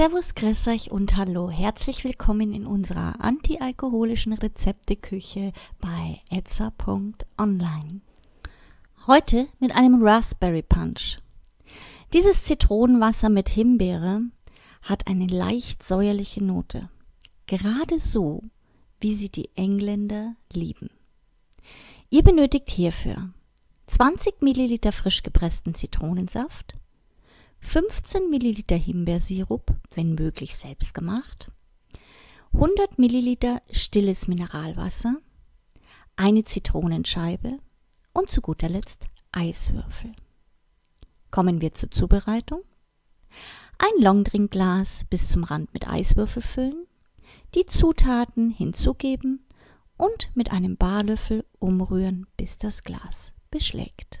Servus, grüß euch und hallo. Herzlich willkommen in unserer antialkoholischen Rezepteküche bei etza.online. Heute mit einem Raspberry Punch. Dieses Zitronenwasser mit Himbeere hat eine leicht säuerliche Note. Gerade so, wie sie die Engländer lieben. Ihr benötigt hierfür 20 Milliliter frisch gepressten Zitronensaft, 15 Milliliter Himbeersirup, wenn möglich selbst gemacht, 100 Milliliter stilles Mineralwasser, eine Zitronenscheibe und zu guter Letzt Eiswürfel. Kommen wir zur Zubereitung. Ein Longdrinkglas bis zum Rand mit Eiswürfel füllen, die Zutaten hinzugeben und mit einem Barlöffel umrühren, bis das Glas beschlägt.